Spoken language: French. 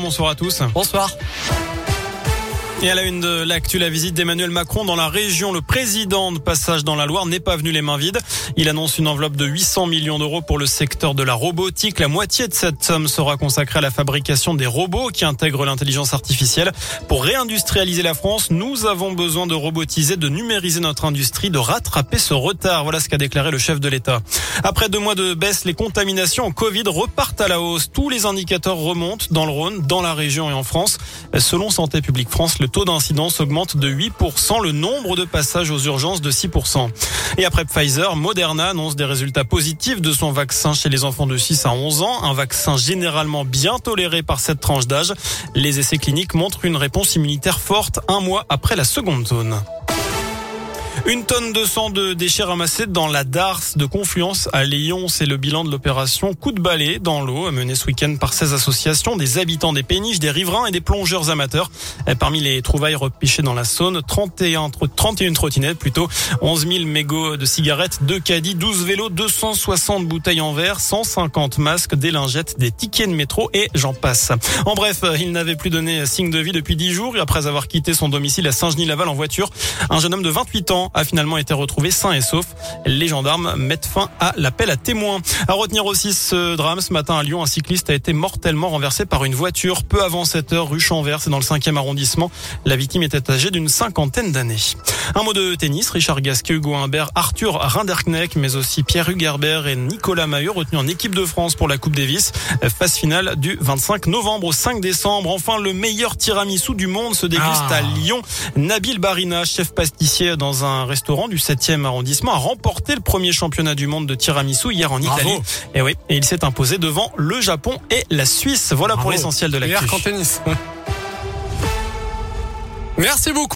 Bonsoir à tous. Bonsoir. Et à la une de l'actu, la visite d'Emmanuel Macron dans la région. Le président de passage dans la Loire n'est pas venu les mains vides. Il annonce une enveloppe de 800 millions d'euros pour le secteur de la robotique. La moitié de cette somme sera consacrée à la fabrication des robots qui intègrent l'intelligence artificielle. Pour réindustrialiser la France, nous avons besoin de robotiser, de numériser notre industrie, de rattraper ce retard. Voilà ce qu'a déclaré le chef de l'État. Après deux mois de baisse, les contaminations en Covid repartent à la hausse. Tous les indicateurs remontent dans le Rhône, dans la région et en France. Selon Santé publique France, le taux d'incidence augmente de 8%, le nombre de passages aux urgences de 6%. Et après Pfizer, Moderna annonce des résultats positifs de son vaccin chez les enfants de 6 à 11 ans, un vaccin généralement bien toléré par cette tranche d'âge. Les essais cliniques montrent une réponse immunitaire forte un mois après la seconde zone. Une tonne de sang de déchets ramassés dans la Darse de Confluence à Lyon. C'est le bilan de l'opération Coup de balai dans l'eau, menée ce week-end par 16 associations, des habitants des péniches, des riverains et des plongeurs amateurs. Parmi les trouvailles repichées dans la Saône, 31, 31 trottinettes plutôt, 11 000 mégots de cigarettes, 2 caddies, 12 vélos, 260 bouteilles en verre, 150 masques, des lingettes, des tickets de métro et j'en passe. En bref, il n'avait plus donné signe de vie depuis 10 jours après avoir quitté son domicile à Saint-Genis-Laval en voiture. Un jeune homme de 28 ans a finalement été retrouvé sain et sauf. Les gendarmes mettent fin à l'appel à témoins. À retenir aussi ce drame ce matin à Lyon, un cycliste a été mortellement renversé par une voiture peu avant 7 heures rue Chanvert, c'est dans le 5e arrondissement. La victime était âgée d'une cinquantaine d'années. Un mot de tennis, Richard Gasquet, Hugo Humbert, Arthur Rinderknecht, mais aussi Pierre Hugerbert et Nicolas Maheu retenus en équipe de France pour la Coupe Davis. Phase finale du 25 novembre au 5 décembre. Enfin, le meilleur tiramisu du monde se déguste Ah. à Lyon. Nabil Barina, chef pâtissier dans un restaurant du 7e arrondissement, a remporté le premier championnat du monde de tiramisu hier en Bravo. Italie. Et oui, et il s'est imposé devant le Japon et la Suisse. Voilà pour l'essentiel de l'actu. Merci beaucoup.